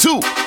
two.